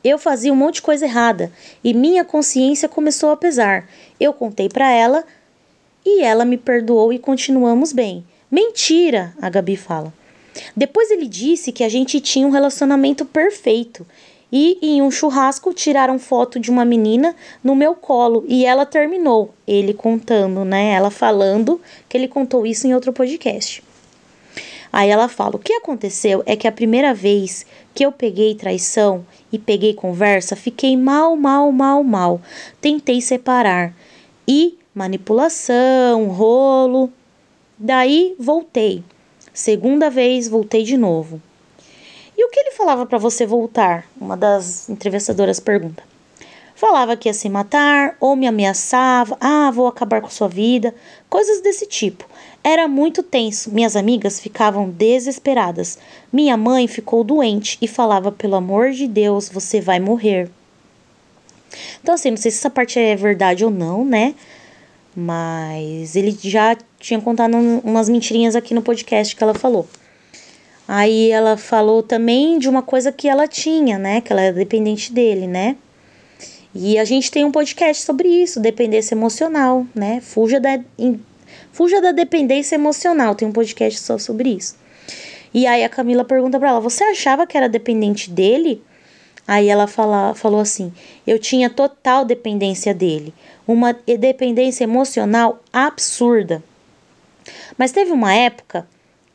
"Eu fazia um monte de coisa errada e minha consciência começou a pesar. Eu contei para ela e ela me perdoou e continuamos bem." Mentira, a Gabi fala. Depois ele disse que a gente tinha um relacionamento perfeito e em um churrasco tiraram foto de uma menina no meu colo e ela terminou. Ele contando, né? Ela falando que ele contou isso em outro podcast. Aí ela fala: o que aconteceu é que a primeira vez que eu peguei traição e peguei conversa, fiquei mal, mal, mal, mal. Tentei separar. E manipulação, rolo. Daí voltei. Segunda vez voltei de novo. E o que ele falava para você voltar? Uma das entrevistadoras pergunta. Falava que ia se matar, ou me ameaçava, ah, vou acabar com sua vida, coisas desse tipo. Era muito tenso, minhas amigas ficavam desesperadas. Minha mãe ficou doente e falava: pelo amor de Deus, você vai morrer. Então, assim, não sei se essa parte é verdade ou não, né? Mas ele já tinha contado umas mentirinhas aqui no podcast que ela falou. Aí ela falou também de uma coisa que ela tinha, né? Que ela é dependente dele, né? E a gente tem um podcast sobre isso, dependência emocional, né? Fuja da, in, fuja da dependência emocional, tem um podcast só sobre isso. E aí a Camila pergunta para ela: Você achava que era dependente dele? Aí ela fala, falou assim: Eu tinha total dependência dele, uma dependência emocional absurda. Mas teve uma época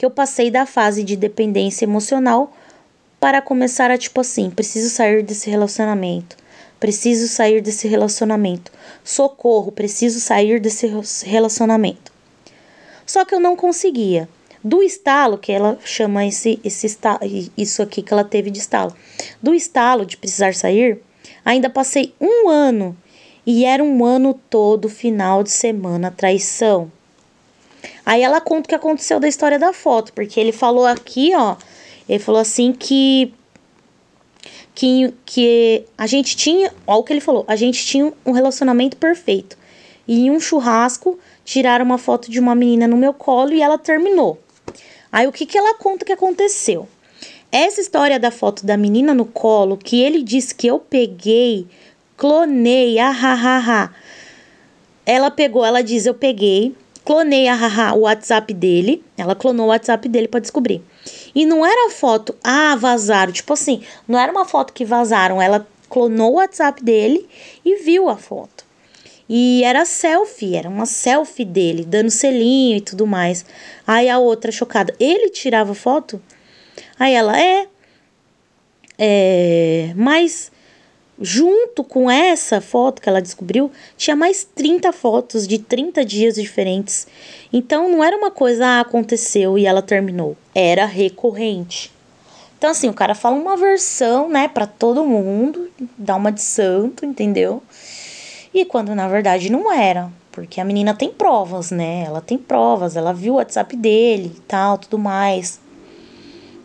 que eu passei da fase de dependência emocional para começar a tipo assim, preciso sair desse relacionamento. Preciso sair desse relacionamento. Socorro, preciso sair desse relacionamento. Só que eu não conseguia. Do estalo, que ela chama esse, esse estalo, isso aqui que ela teve de estalo. Do estalo de precisar sair, ainda passei um ano. E era um ano todo final de semana traição. Aí ela conta o que aconteceu da história da foto, porque ele falou aqui, ó, ele falou assim que que, que a gente tinha, olha o que ele falou, a gente tinha um relacionamento perfeito. E em um churrasco tiraram uma foto de uma menina no meu colo e ela terminou. Aí o que que ela conta que aconteceu? Essa história da foto da menina no colo, que ele disse que eu peguei, clonei, ah, ah, ah, ah. Ela pegou, ela diz, eu peguei, clonei a Haha, o WhatsApp dele. Ela clonou o WhatsApp dele para descobrir. E não era foto, ah, vazaram. Tipo assim, não era uma foto que vazaram. Ela clonou o WhatsApp dele e viu a foto. E era selfie, era uma selfie dele, dando selinho e tudo mais. Aí a outra chocada, ele tirava foto? Aí ela, é. É. Mas Junto com essa foto que ela descobriu, tinha mais 30 fotos de 30 dias diferentes. Então não era uma coisa ah, aconteceu e ela terminou, era recorrente. Então assim, o cara fala uma versão, né, para todo mundo, dá uma de santo, entendeu? E quando na verdade não era. Porque a menina tem provas, né? Ela tem provas, ela viu o WhatsApp dele e tal, tudo mais.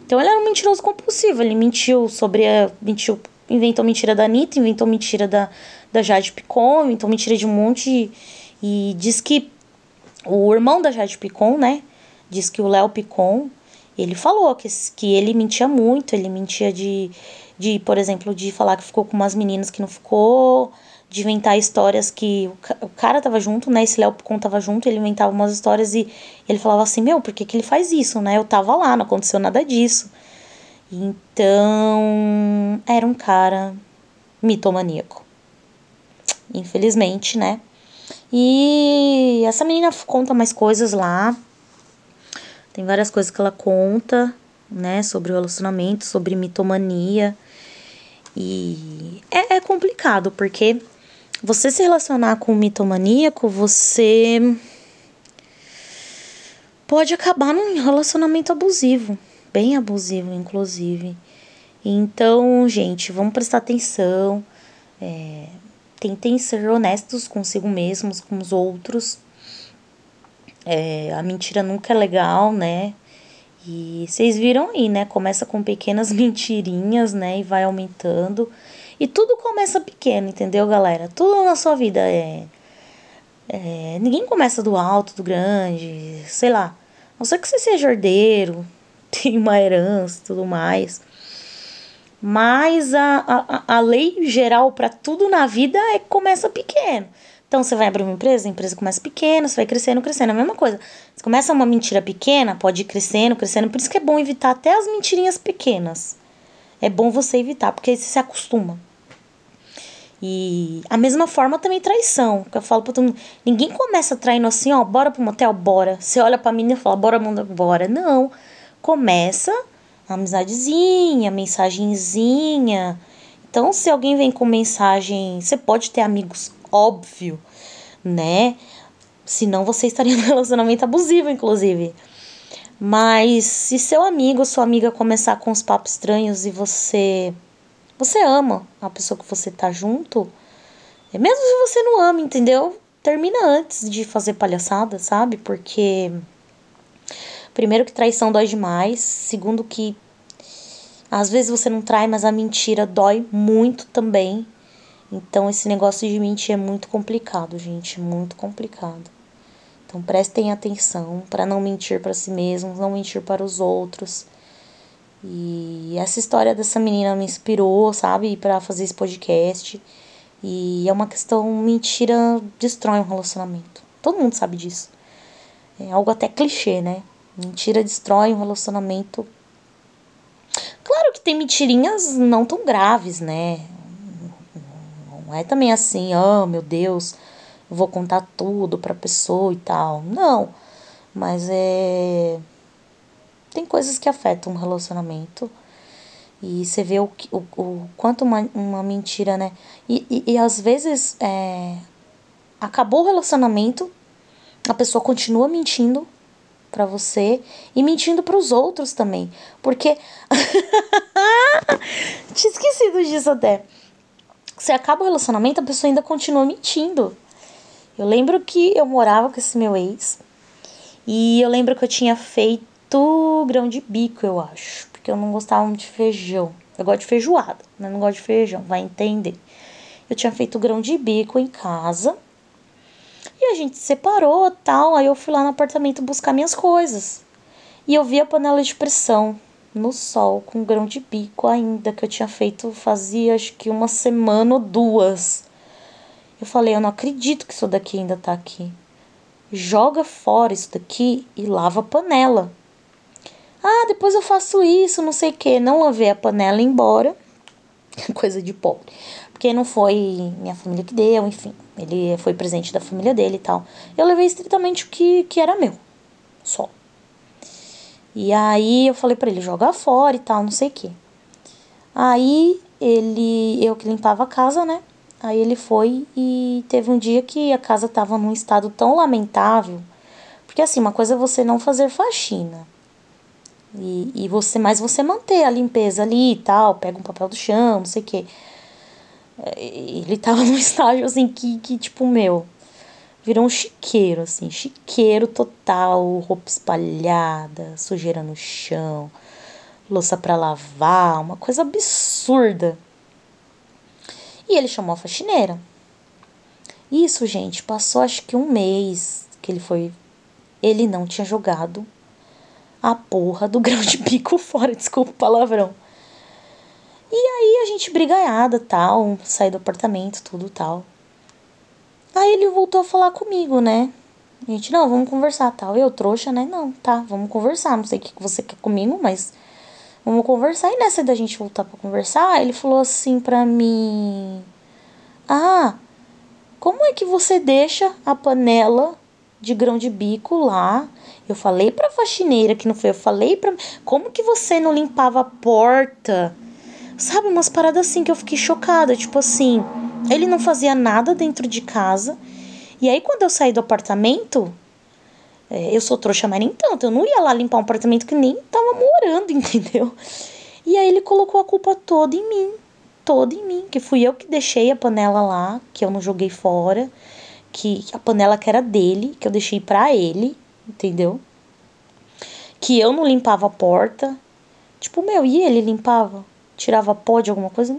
Então ele era um mentiroso compulsivo, ele mentiu sobre a. mentiu, inventou mentira da Anitta, inventou mentira da, da Jade Picon, inventou mentira de um monte. E diz que o irmão da Jade Picon, né? Diz que o Léo Picon, ele falou que, que ele mentia muito, ele mentia de, de, por exemplo, de falar que ficou com umas meninas que não ficou, de inventar histórias que o, o cara tava junto, né? Esse Léo Picon tava junto, ele inventava umas histórias e ele falava assim, meu, por que, que ele faz isso, né? Eu tava lá, não aconteceu nada disso. Então, era um cara mitomaníaco. Infelizmente, né? E essa menina conta mais coisas lá. Tem várias coisas que ela conta, né, sobre o relacionamento, sobre mitomania. E é, é complicado, porque você se relacionar com um mitomaníaco, você pode acabar num relacionamento abusivo, bem abusivo, inclusive. Então, gente, vamos prestar atenção. É, tentem ser honestos consigo mesmos, com os outros. É, a mentira nunca é legal, né? E vocês viram aí, né? Começa com pequenas [LAUGHS] mentirinhas, né? E vai aumentando. E tudo começa pequeno, entendeu, galera? Tudo na sua vida é. é ninguém começa do alto, do grande, sei lá. A não ser que você seja herdeiro, [LAUGHS] tem uma herança e tudo mais. Mas a, a, a lei geral para tudo na vida é começa pequeno. Então você vai abrir uma empresa, a empresa começa pequena, você vai crescendo, crescendo. É a mesma coisa. Você começa uma mentira pequena, pode ir crescendo, crescendo. Por isso que é bom evitar até as mentirinhas pequenas. É bom você evitar, porque aí você se acostuma. E a mesma forma também traição. Que eu falo pra todo mundo. Ninguém começa traindo assim, ó, bora pro motel, bora. Você olha pra mim e fala, bora, bora. Não. Começa amizadezinha, mensagenzinha. Então, se alguém vem com mensagem, você pode ter amigos, óbvio, né? Senão você estaria [LAUGHS] num relacionamento abusivo, inclusive. Mas se seu amigo ou sua amiga começar com os papos estranhos e você você ama a pessoa que você tá junto, é mesmo se você não ama, entendeu? Termina antes de fazer palhaçada, sabe? Porque Primeiro que traição dói demais, segundo que às vezes você não trai, mas a mentira dói muito também. Então esse negócio de mentir é muito complicado, gente, muito complicado. Então prestem atenção para não mentir para si mesmos, não mentir para os outros. E essa história dessa menina me inspirou, sabe, para fazer esse podcast. E é uma questão mentira destrói um relacionamento. Todo mundo sabe disso. É algo até clichê, né? Mentira destrói um relacionamento. Claro que tem mentirinhas não tão graves, né? Não é também assim, oh meu Deus, eu vou contar tudo pra pessoa e tal. Não. Mas é. Tem coisas que afetam um relacionamento. E você vê o, o, o quanto uma, uma mentira, né? E, e, e às vezes é, acabou o relacionamento, a pessoa continua mentindo para você e mentindo para os outros também. Porque [LAUGHS] tinha esquecido disso até. Você acaba o relacionamento, a pessoa ainda continua mentindo. Eu lembro que eu morava com esse meu ex e eu lembro que eu tinha feito grão de bico, eu acho, porque eu não gostava muito de feijão. Eu gosto de feijoada, mas não gosto de feijão, vai entender. Eu tinha feito grão de bico em casa e a gente separou tal. Aí eu fui lá no apartamento buscar minhas coisas. E eu vi a panela de pressão no sol, com grão de bico ainda, que eu tinha feito fazia acho que uma semana ou duas. Eu falei, eu não acredito que isso daqui ainda tá aqui. Joga fora isso daqui e lava a panela. Ah, depois eu faço isso, não sei o que. Não lavei a panela embora. [LAUGHS] Coisa de pobre. Porque não foi minha família que deu, enfim. Ele foi presente da família dele e tal. Eu levei estritamente o que, que era meu. Só. E aí eu falei para ele jogar fora e tal, não sei o que. Aí ele, eu que limpava a casa, né? Aí ele foi e teve um dia que a casa tava num estado tão lamentável. Porque assim, uma coisa é você não fazer faxina. E, e você, mas você manter a limpeza ali e tal, pega um papel do chão, não sei o que. Ele tava [LAUGHS] num estágio assim que, que tipo, meu, Virou um chiqueiro, assim, chiqueiro total, roupa espalhada, sujeira no chão, louça para lavar, uma coisa absurda. E ele chamou a faxineira. Isso, gente, passou acho que um mês que ele foi. Ele não tinha jogado a porra do [LAUGHS] grão de bico fora, desculpa o palavrão. E aí a gente brigaiada, tal, saí do apartamento, tudo tal. Aí ele voltou a falar comigo, né? A gente, não, vamos conversar, tal. Eu, trouxa, né? Não, tá, vamos conversar. Não sei o que você quer comigo, mas vamos conversar. E nessa da gente voltar pra conversar, ele falou assim pra mim: Ah, como é que você deixa a panela de grão de bico lá? Eu falei pra faxineira que não foi, eu falei pra. Como que você não limpava a porta? Sabe, umas paradas assim que eu fiquei chocada. Tipo assim, ele não fazia nada dentro de casa. E aí, quando eu saí do apartamento, é, eu sou trouxa, mas nem tanto. Eu não ia lá limpar um apartamento que nem tava morando, [LAUGHS] entendeu? E aí ele colocou a culpa toda em mim. Toda em mim. Que fui eu que deixei a panela lá, que eu não joguei fora. Que a panela que era dele, que eu deixei pra ele, entendeu? Que eu não limpava a porta. Tipo, meu, e ele limpava? Tirava pó de alguma coisa.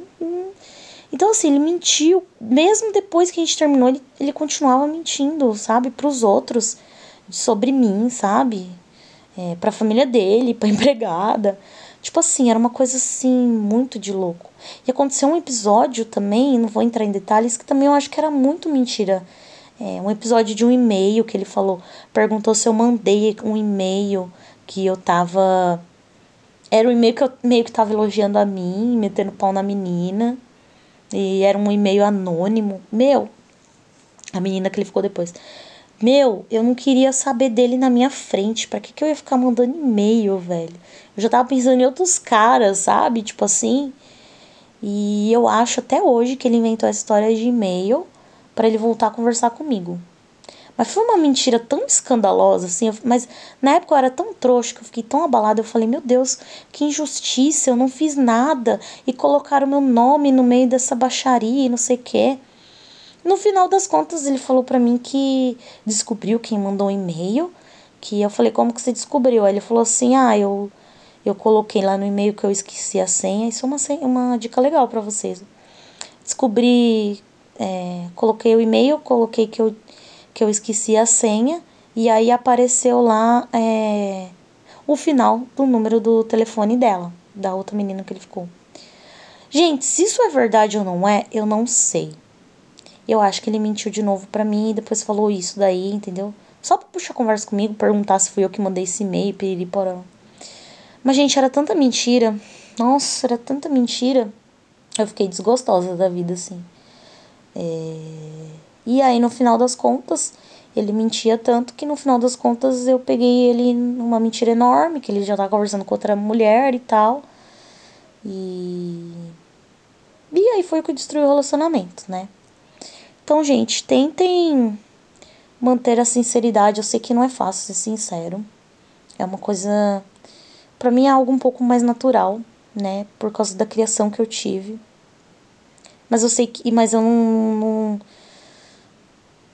Então, assim, ele mentiu. Mesmo depois que a gente terminou, ele, ele continuava mentindo, sabe? Para os outros, sobre mim, sabe? É, para a família dele, [LAUGHS] para empregada. Tipo assim, era uma coisa assim, muito de louco. E aconteceu um episódio também, não vou entrar em detalhes, que também eu acho que era muito mentira. É, um episódio de um e-mail que ele falou, perguntou se eu mandei um e-mail que eu tava era um e-mail que eu meio que tava elogiando a mim, metendo pau na menina. E era um e-mail anônimo. Meu, a menina que ele ficou depois. Meu, eu não queria saber dele na minha frente. Pra que, que eu ia ficar mandando e-mail, velho? Eu já tava pensando em outros caras, sabe? Tipo assim. E eu acho até hoje que ele inventou essa história de e-mail para ele voltar a conversar comigo. Mas foi uma mentira tão escandalosa, assim. Mas na época eu era tão trouxa que eu fiquei tão abalada. Eu falei, meu Deus, que injustiça, eu não fiz nada. E colocaram meu nome no meio dessa baixaria e não sei o quê. No final das contas, ele falou para mim que descobriu quem mandou um e-mail. Que eu falei, como que você descobriu? Aí ele falou assim, ah, eu, eu coloquei lá no e-mail que eu esqueci a senha. Isso é uma, senha, uma dica legal para vocês. Descobri, é, coloquei o e-mail, coloquei que eu que eu esqueci a senha e aí apareceu lá é, o final do número do telefone dela, da outra menina que ele ficou. Gente, se isso é verdade ou não é, eu não sei. Eu acho que ele mentiu de novo para mim e depois falou isso daí, entendeu? Só pra puxar conversa comigo, perguntar se fui eu que mandei esse e-mail, piriri porão. Mas, gente, era tanta mentira. Nossa, era tanta mentira. Eu fiquei desgostosa da vida, assim. É... E aí, no final das contas, ele mentia tanto que no final das contas eu peguei ele numa mentira enorme, que ele já tava conversando com outra mulher e tal. E. E aí foi o que destruiu o relacionamento, né? Então, gente, tentem manter a sinceridade. Eu sei que não é fácil ser sincero. É uma coisa. para mim é algo um pouco mais natural, né? Por causa da criação que eu tive. Mas eu sei que. Mas eu não, não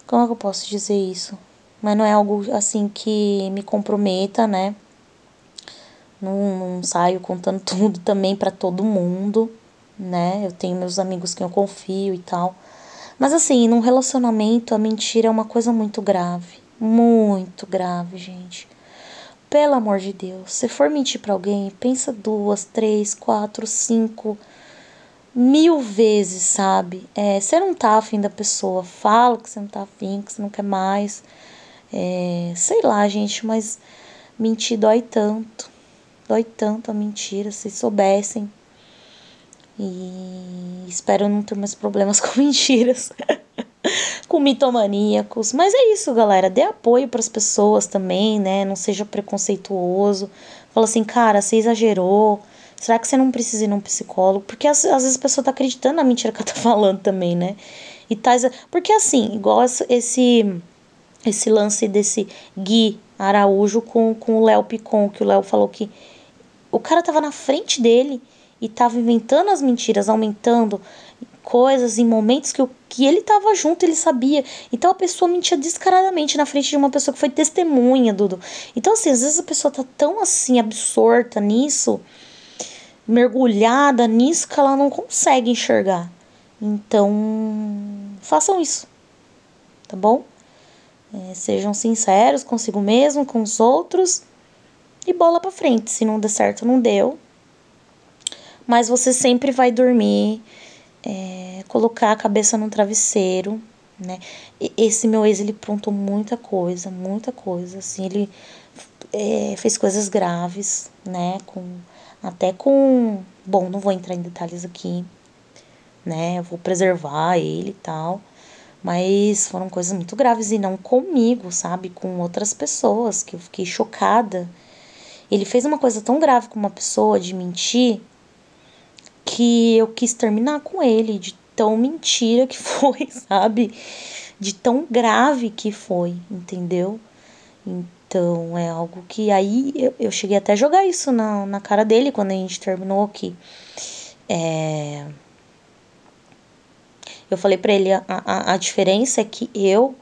como é que eu posso dizer isso? Mas não é algo assim que me comprometa, né? Não, não saio contando [LAUGHS] tudo também para todo mundo, né? Eu tenho meus amigos que eu confio e tal. Mas assim, num relacionamento a mentira é uma coisa muito grave. Muito grave, gente. Pelo amor de Deus, se for mentir para alguém, pensa duas, três, quatro, cinco mil vezes, sabe? É, você não tá afim da pessoa, fala que você não tá afim, que você não quer mais. É, sei lá, gente, mas mentir dói tanto. Dói tanto a mentira, se soubessem. E espero não ter mais problemas [LAUGHS] com mentiras. [LAUGHS] com mitomaníacos. Mas é isso, galera. Dê apoio para as pessoas também, né? Não seja preconceituoso. Fala assim, cara, você exagerou Será que você não precisa ir num psicólogo? Porque às, às vezes a pessoa tá acreditando na mentira que ela tá [LAUGHS] falando também, né? E tá, porque assim, igual esse esse lance desse Gui Araújo com, com o Léo Picon, que o Léo falou que o cara tava na frente dele e tava inventando as mentiras, aumentando, coisas em momentos que, eu, que ele tava junto, ele sabia. Então a pessoa mentia descaradamente na frente de uma pessoa que foi testemunha, Dudu. Então, assim, às vezes a pessoa tá tão assim, absorta nisso, mergulhada nisso, que ela não consegue enxergar. Então, façam isso, tá bom? É, sejam sinceros consigo mesmo, com os outros e bola para frente. Se não der certo, não deu. Mas você sempre vai dormir, é, colocar a cabeça no travesseiro, né? Esse meu ex, ele prontou muita coisa, muita coisa, assim, ele é, fez coisas graves, né? Com, até com, bom, não vou entrar em detalhes aqui, né? Eu vou preservar ele e tal. Mas foram coisas muito graves e não comigo, sabe? Com outras pessoas, que eu fiquei chocada. Ele fez uma coisa tão grave com uma pessoa de mentir que eu quis terminar com ele, de tão mentira que [LAUGHS] foi, sabe? De tão grave que foi, entendeu? Então é algo que aí eu, eu cheguei até a jogar isso na, na cara dele quando a gente terminou aqui. É eu falei para ele: a, a, a diferença é que eu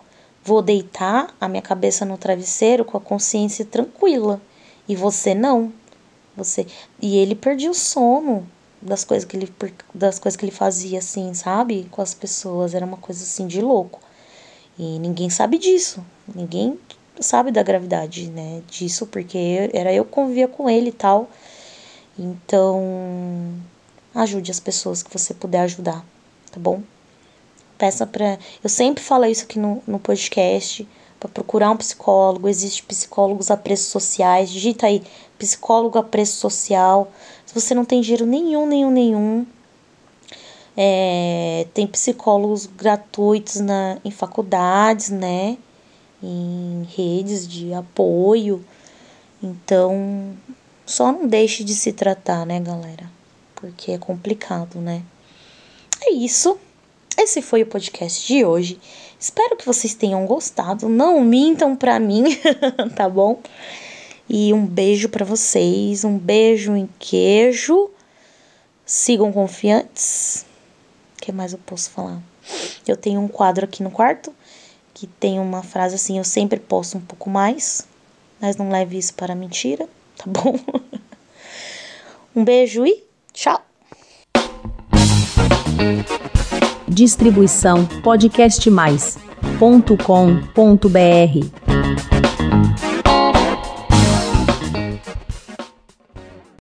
vou deitar a minha cabeça no travesseiro com a consciência tranquila e você não. Você e ele perdia o sono das coisas que ele das coisas que ele fazia assim, sabe? Com as pessoas, era uma coisa assim de louco. E ninguém sabe disso. Ninguém sabe da gravidade, né, disso, porque era eu que convivia com ele e tal. Então, ajude as pessoas que você puder ajudar, tá bom? peça para. Eu sempre falo isso aqui no, no podcast, para procurar um psicólogo. Existem psicólogos a preços sociais. Digita aí, psicólogo a preço social. Se você não tem dinheiro nenhum, nenhum, nenhum. É, tem psicólogos gratuitos na, em faculdades, né? Em redes de apoio. Então, só não deixe de se tratar, né, galera? Porque é complicado, né? É isso. Esse foi o podcast de hoje. Espero que vocês tenham gostado. Não mintam pra mim, [LAUGHS] tá bom? E um beijo para vocês, um beijo em queijo. Sigam confiantes. O que mais eu posso falar? Eu tenho um quadro aqui no quarto que tem uma frase assim: eu sempre posso um pouco mais, mas não leve isso para mentira, [LAUGHS] tá bom? um beijo e tchau. Distribuição podcastmais.com.br